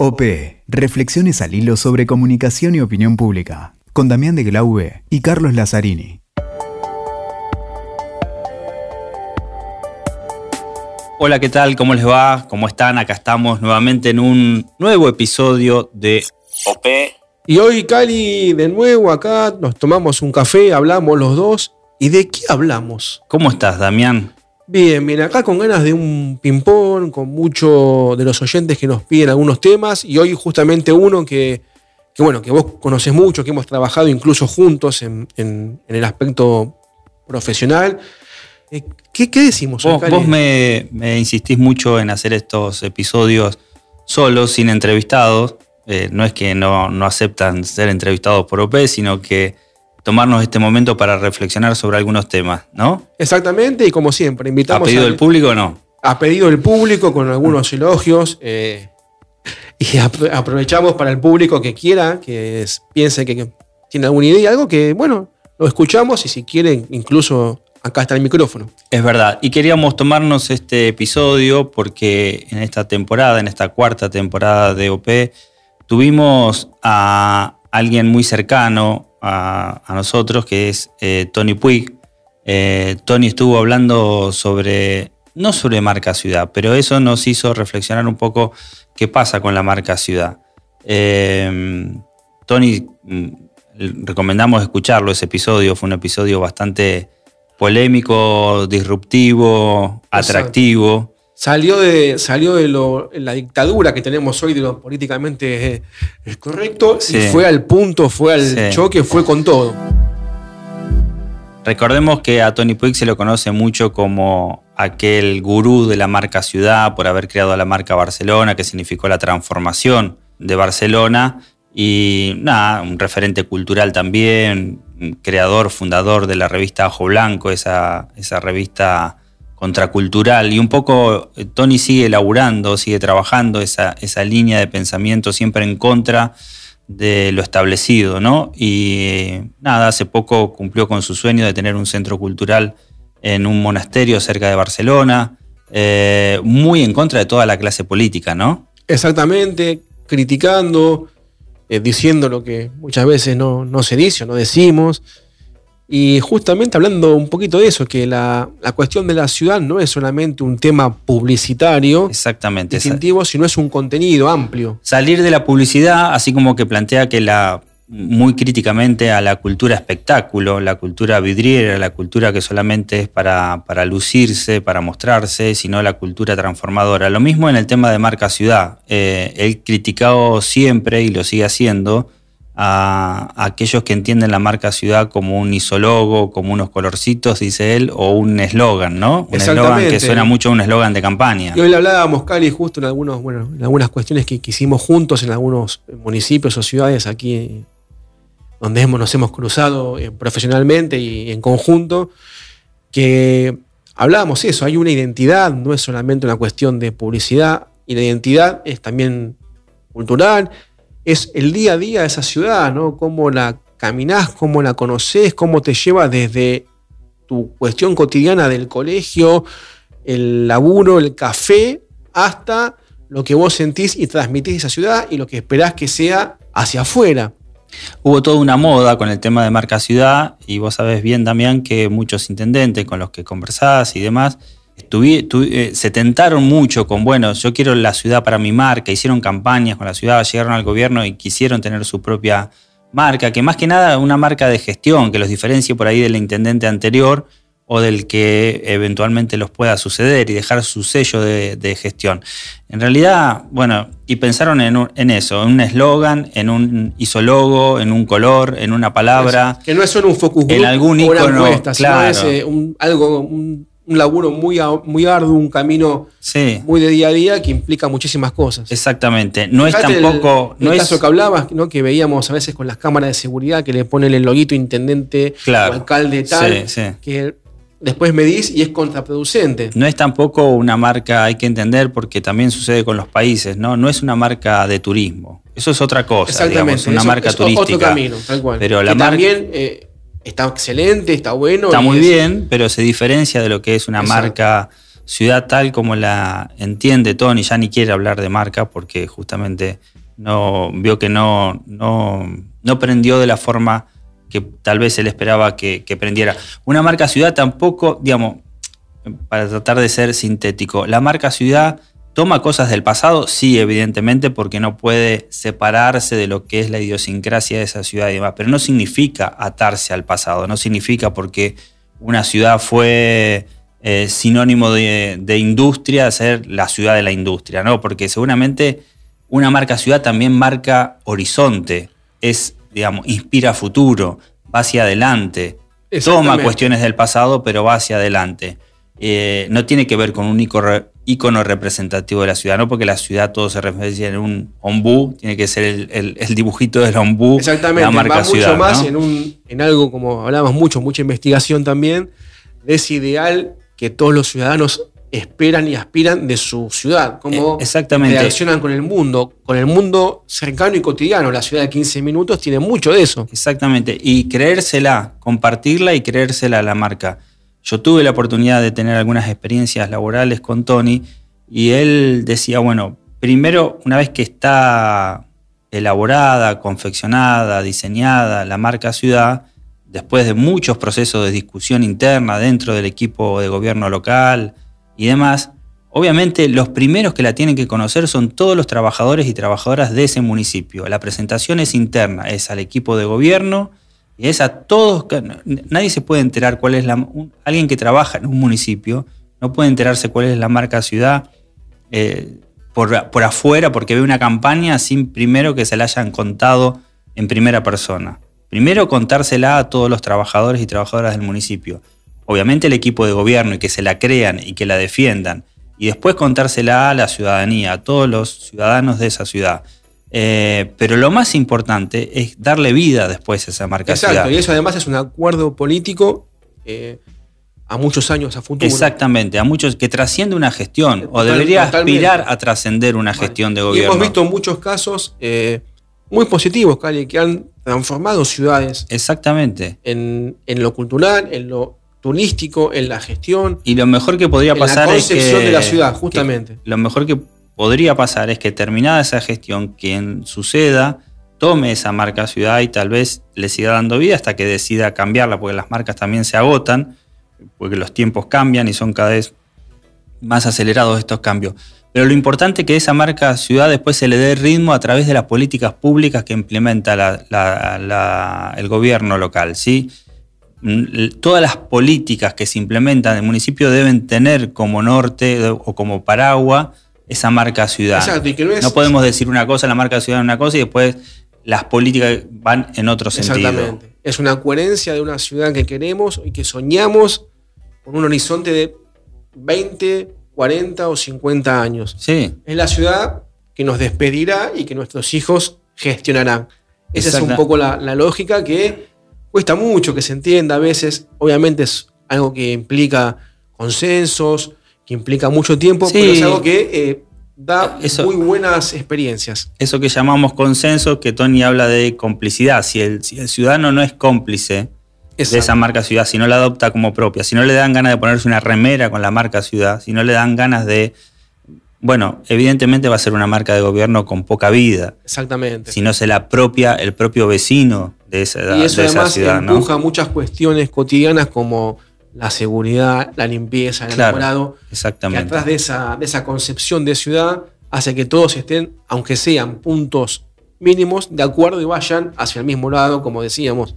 OP. Reflexiones al hilo sobre comunicación y opinión pública. Con Damián de Glaube y Carlos Lazzarini. Hola, ¿qué tal? ¿Cómo les va? ¿Cómo están? Acá estamos nuevamente en un nuevo episodio de OP. Y hoy, Cali, de nuevo acá, nos tomamos un café, hablamos los dos. ¿Y de qué hablamos? ¿Cómo estás, Damián? Bien, bien, acá con ganas de un ping-pong, con muchos de los oyentes que nos piden algunos temas. Y hoy, justamente, uno que, que bueno, que vos conoces mucho, que hemos trabajado incluso juntos en, en- en el aspecto profesional. Eh, ¿Qué, qué decimos? Vos, vos me, me insistís mucho en hacer estos episodios solos, sin entrevistados. Eh, no es que no, no aceptan ser entrevistados por OP, sino que tomarnos este momento para reflexionar sobre algunos temas, ¿no? Exactamente, y como siempre, ¿A invitamos pedido al- del público o no? a pedido del público con algunos elogios. eh, y apro- aprovechamos para el público que quiera, que es- piense que, que tiene alguna idea, algo que, bueno, lo escuchamos y si quieren, incluso acá está el micrófono. Es verdad. Y queríamos tomarnos este episodio porque en esta temporada, en esta cuarta temporada de OP, tuvimos a alguien muy cercano a, a nosotros, que es eh, Tony Puig. Eh, Tony estuvo hablando sobre, no sobre marca ciudad, pero eso nos hizo reflexionar un poco qué pasa con la marca ciudad. Eh, Tony, mm, recomendamos escucharlo, ese episodio, fue un episodio bastante polémico, disruptivo, atractivo. Salió de, salió de lo- la dictadura que tenemos hoy de lo políticamente eh, es correcto Sí. y fue al punto, fue al Sí. choque, fue con todo. Recordemos que a Tony Puig se lo conoce mucho como aquel gurú de la marca ciudad por haber creado la marca Barcelona, que significó la transformación de Barcelona. Y nada, un referente cultural también, creador, fundador de la revista Ojo Blanco, esa, esa revista contracultural. Y un poco eh, Tony sigue laburando, sigue trabajando esa, esa línea de pensamiento siempre en contra de lo establecido, ¿no? Y eh, nada, hace poco cumplió con su sueño de tener un centro cultural en un monasterio cerca de Barcelona, eh, muy en contra de toda la clase política, ¿no? Exactamente, criticando, diciendo lo que muchas veces no, no se dice o no decimos. Y justamente hablando un poquito de eso, que la, la cuestión de la ciudad no es solamente un tema publicitario Exactamente. distintivo, sino es un contenido amplio. Salir de la publicidad, así como que plantea que la muy críticamente a la cultura espectáculo, la cultura vidriera, la cultura que solamente es para, para lucirse, para mostrarse, sino la cultura transformadora. Lo mismo en el tema de marca ciudad. Eh, él criticado siempre, y lo sigue haciendo, a, a aquellos que entienden la marca ciudad como un isólogo, como unos colorcitos, dice él, o un eslogan, ¿no? Un eslogan que suena mucho a un eslogan de campaña. Y hoy le hablábamos, Cali, justo en, algunos, bueno, en algunas cuestiones que, que hicimos juntos en algunos municipios o ciudades aquí donde hemos, nos hemos cruzado eh, profesionalmente y en conjunto, que hablábamos eso, hay una identidad, no es solamente una cuestión de publicidad, y la identidad es también cultural, es el día a día de esa ciudad, ¿no? Cómo la caminás, cómo la conocés, cómo te lleva desde tu cuestión cotidiana del colegio, el laburo, el café, hasta lo que vos sentís y transmitís esa ciudad y lo que esperás que sea hacia afuera. Hubo toda una moda con el tema de marca ciudad y vos sabés bien, Damián, que muchos intendentes con los que conversás y demás eh, se tentaron mucho con, bueno, yo quiero la ciudad para mi marca, hicieron campañas con la ciudad, llegaron al gobierno y quisieron tener su propia marca, que más que nada una marca de gestión que los diferencie por ahí del intendente anterior o del que eventualmente los pueda suceder y dejar su sello de, de gestión. En realidad, bueno, y pensaron en, un- en eso, en un eslogan, en un isólogo, en un color, en una palabra. Que no es solo un focus En algún o una ícono, encuesta, sino claro. es eh, un, algo, un, un laburo muy, muy arduo, un camino Sí, muy de día a día que implica muchísimas cosas. exactamente. No es Fíjate el- tampoco. El, no es, caso que hablabas, ¿no? que veíamos a veces con las cámaras de seguridad que le ponen el loguito intendente Claro. o alcalde tal, Sí, sí. que después medís y es contraproducente. No es tampoco una marca, hay que entender, porque también sucede con los países, ¿no? No es una marca de turismo. Eso es otra cosa, digamos, una eso marca es turística. Otro camino, tal cual. Pero Que la marca también eh, está excelente, está bueno. está muy es- bien, pero se diferencia de lo que es una Exacto. marca ciudad tal como la entiende Tony, ya ni quiere hablar de marca porque justamente no vio que no, no, no prendió de la forma que tal vez él esperaba que, que prendiera. Una marca ciudad tampoco, digamos, para tratar de ser sintético, la marca ciudad toma cosas del pasado, sí, evidentemente, porque no puede separarse de lo que es la idiosincrasia de esa ciudad y demás, pero no significa atarse al pasado, no significa porque una ciudad fue eh, sinónimo de, industria ser la ciudad de la industria, ¿no? Porque seguramente una marca ciudad también marca horizonte, es, digamos, inspira futuro, va hacia adelante, toma cuestiones del pasado, pero va hacia adelante. Eh, no tiene que ver con un icono, representativo de la ciudad, no porque la ciudad todo se referencia en un ombú, tiene que ser el, dibujito del ombú. Exactamente, la marca va mucho más en, en algo como hablábamos mucho, mucha investigación también, de ese ideal que todos los ciudadanos esperan y aspiran de su ciudad, cómo eh, Exactamente. reaccionan con el mundo, con el mundo cercano y cotidiano. La ciudad de 15 minutos tiene mucho de eso. Exactamente, y creérsela, compartirla y creérsela a la marca. Yo tuve la oportunidad de tener algunas experiencias laborales con Tony y él decía, bueno, primero, una vez que está elaborada, confeccionada, diseñada la marca ciudad, después de muchos procesos de discusión interna dentro del equipo de gobierno local y demás, obviamente los primeros que la tienen que conocer son todos los trabajadores y trabajadoras de ese municipio. La presentación es interna, es al equipo de gobierno y es a todos, nadie se puede enterar cuál es la, alguien que trabaja en un municipio, no puede enterarse cuál es la marca ciudad eh, por, por, afuera porque ve una campaña sin primero que se la hayan contado en primera persona. Primero contársela a todos los trabajadores y trabajadoras del municipio. Obviamente el equipo de gobierno y que se la crean y que la defiendan. Y después contársela a la ciudadanía, a todos los ciudadanos de esa ciudad. Eh, pero lo más importante es darle vida después a esa marca Exacto, y eso además es un acuerdo político eh, a muchos años a futuro. Exactamente, a muchos que trasciende una gestión o debería aspirar a trascender una gestión de gobierno. Y hemos visto muchos casos eh, muy positivos, Cali, que han transformado ciudades. Exactamente. En, lo cultural, en lo turístico, en la gestión. Y lo mejor que podría pasar es que, de la ciudad, justamente. lo mejor que podría pasar es que terminada esa gestión, quien suceda tome esa marca ciudad y tal vez le siga dando vida hasta que decida cambiarla, porque las marcas también se agotan, porque los tiempos cambian y son cada vez más acelerados estos cambios. Pero lo importante es que esa marca ciudad después se le dé ritmo a través de las políticas públicas que implementa el gobierno local. ¿sí? Mm, todas las políticas que se implementan en el municipio deben tener como norte o como paraguas esa marca ciudad. no, podemos decir una cosa, la marca ciudad una cosa y después las políticas van en otro sentido. Exactamente. Es una coherencia de una ciudad que queremos y que soñamos con un horizonte de 20, 40 o 50 años. Sí. Es la ciudad que nos despedirá y que nuestros hijos gestionarán. Esa es un poco la, la lógica que cuesta mucho que se entienda a veces. Obviamente es algo que implica consensos, que implica mucho tiempo, pero es algo que eh, da muy buenas experiencias. Eso que llamamos consenso, que Tony habla de complicidad. Si el, ciudadano no es cómplice de esa marca ciudad, si no la adopta como propia, si no le dan ganas de ponerse una remera con la marca ciudad, si no le dan ganas de... Bueno, evidentemente va a ser una marca de gobierno con poca vida. Exactamente. Si no se la apropia el propio vecino de esa, y eso además empuja muchas cuestiones cotidianas como la seguridad, la limpieza, el claro, Exactamente. Que atrás de esa, de esa concepción de ciudad hace que todos estén, aunque sean puntos mínimos, de acuerdo y vayan hacia el mismo lado, como decíamos.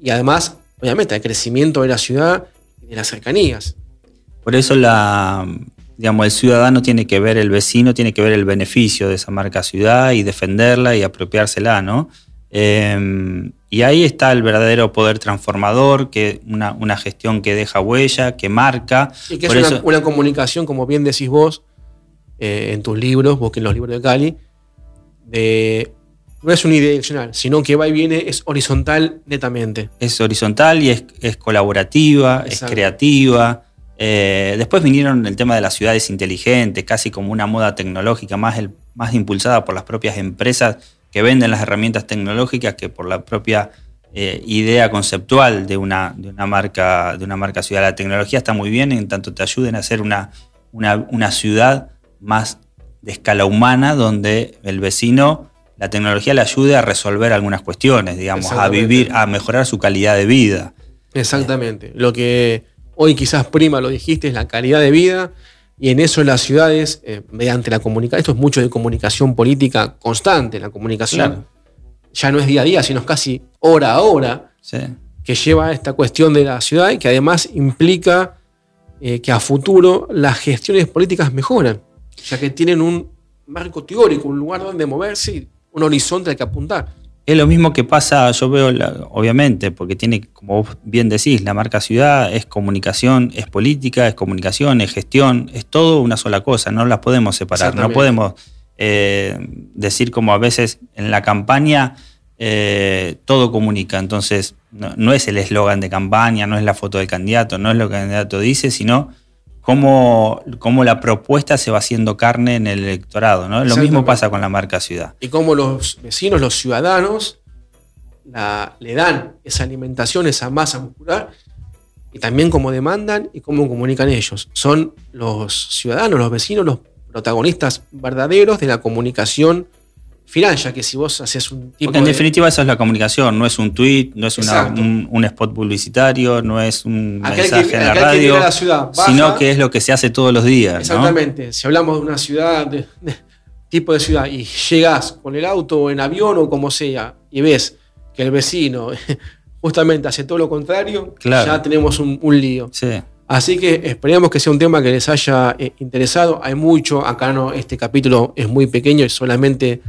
Y además, obviamente, el crecimiento de la ciudad y de las cercanías. Por eso la, digamos, el ciudadano tiene que ver, el vecino tiene que ver el beneficio de esa marca ciudad y defenderla y apropiársela, ¿no? Em, y ahí está el verdadero poder transformador, que una, una gestión que deja huella, que marca. Y que es una, comunicación, como bien decís vos, eh, en tus libros, busquen los libros de Cali, de, no es unidireccional, sino que va y viene, es horizontal netamente. Es horizontal y es, es colaborativa, es creativa. Eh, después vinieron el tema de las ciudades inteligentes, casi como una moda tecnológica más, el, más impulsada por las propias empresas que venden las herramientas tecnológicas que por la propia eh, idea conceptual de una, de una, marca, de una marca ciudad. La tecnología está muy bien en tanto te ayuden a hacer una, una, una ciudad más de escala humana donde el vecino, la tecnología le ayude a resolver algunas cuestiones, digamos, a vivir, a mejorar su calidad de vida. Exactamente. Lo que hoy quizás prima, lo dijiste, es la calidad de vida. Y en eso las ciudades, eh, mediante la comunicación, esto es mucho de comunicación política constante, la comunicación Claro. ya no es día a día, sino es casi hora a hora, Sí. que lleva a esta cuestión de la ciudad y que además implica eh, que a futuro las gestiones políticas mejoran, ya que tienen un marco teórico, un lugar donde moverse y un horizonte al que apuntar. Es lo mismo que pasa, yo veo, la- obviamente, porque tiene, como vos bien decís, la marca ciudad es comunicación, es política, es comunicación, es gestión, es todo una sola cosa, no las podemos separar, no podemos eh, decir como a veces en la campaña eh, todo comunica, entonces no, no es el eslogan de campaña, no es la foto del candidato, no es lo que el candidato dice, sino cómo, cómo la propuesta se va haciendo carne en el electorado, ¿no? Lo mismo pasa con la marca ciudad. y cómo los vecinos, los ciudadanos, la- le dan esa alimentación, esa masa muscular, y también cómo demandan y cómo comunican ellos. Son los ciudadanos, los vecinos, los protagonistas verdaderos de la comunicación final, ya que si vos haces un tipo Porque en de- definitiva eso es la comunicación, no es un tweet, no es una- un, un spot publicitario, no es un Aquel que- mensaje en la que radio, a la ciudad, baja. sino que es lo que se hace todos los días. ¿no? Exactamente. Si hablamos de una ciudad, de, de tipo de ciudad, y llegas con el auto o en avión o como sea, y ves que el vecino justamente hace todo lo contrario, Claro. ya tenemos un, un lío. Sí. Así que esperemos que sea un tema que les haya eh, interesado. Hay mucho, acá no, este capítulo es muy pequeño y solamente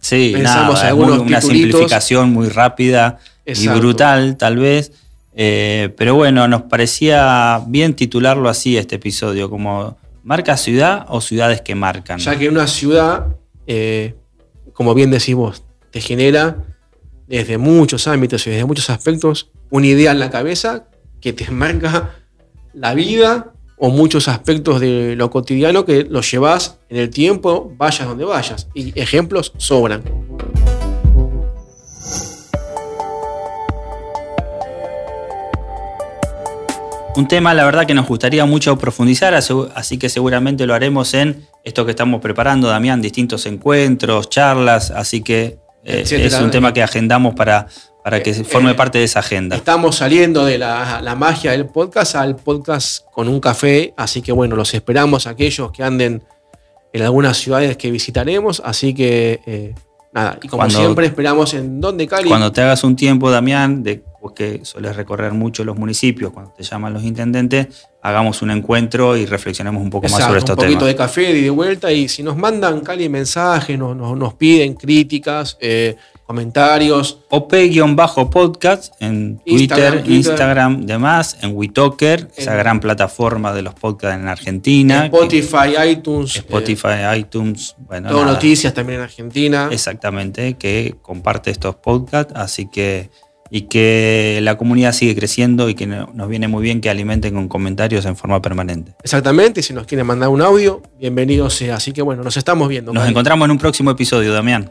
Sí, Pensamos nada, es algunos muy- una simplificación muy rápida Exacto. y brutal, tal vez. Eh, pero bueno, nos parecía bien titularlo así este episodio, como marca ciudad o ciudades que marcan. ya que una ciudad, eh, como bien decimos, te genera desde muchos ámbitos y desde muchos aspectos una idea en la cabeza que te marca la vida o muchos aspectos de lo cotidiano que los llevas en el tiempo, vayas donde vayas. Y ejemplos sobran. Un tema, la verdad, que nos gustaría mucho profundizar, así que seguramente lo haremos en esto que estamos preparando, Damián, distintos encuentros, charlas, así que eh, es un tema que agendamos para, para que Eh, forme eh, parte de esa agenda. Estamos saliendo de la, la magia del podcast al podcast con un café, así que bueno, los esperamos aquellos que anden en algunas ciudades que visitaremos, así que eh, nada, y como Cuando- siempre esperamos en donde Cali. Cuando te hagas un tiempo, Damián, de vos que sueles recorrer mucho los municipios, cuando te llaman los intendentes, hagamos un encuentro y reflexionemos un poco más sobre un estos poquito temas. de café y de vuelta. Y si nos mandan Cali mensajes, nos, nos, nos piden críticas, eh, comentarios, OP-podcast en Twitter, Instagram, demás, en WeTalker, esa gran plataforma de los podcasts en Argentina. Spotify, iTunes, que- eh, Spotify, iTunes, bueno, todo nada. noticias también en Argentina. Exactamente, que comparte estos podcasts, así que y que la comunidad sigue creciendo y que no- nos viene muy bien que alimenten con comentarios en forma permanente. Exactamente, y si nos quieren mandar un audio, bienvenido sea. Así que bueno, nos estamos viendo. Nos encontramos en un próximo episodio, Damián.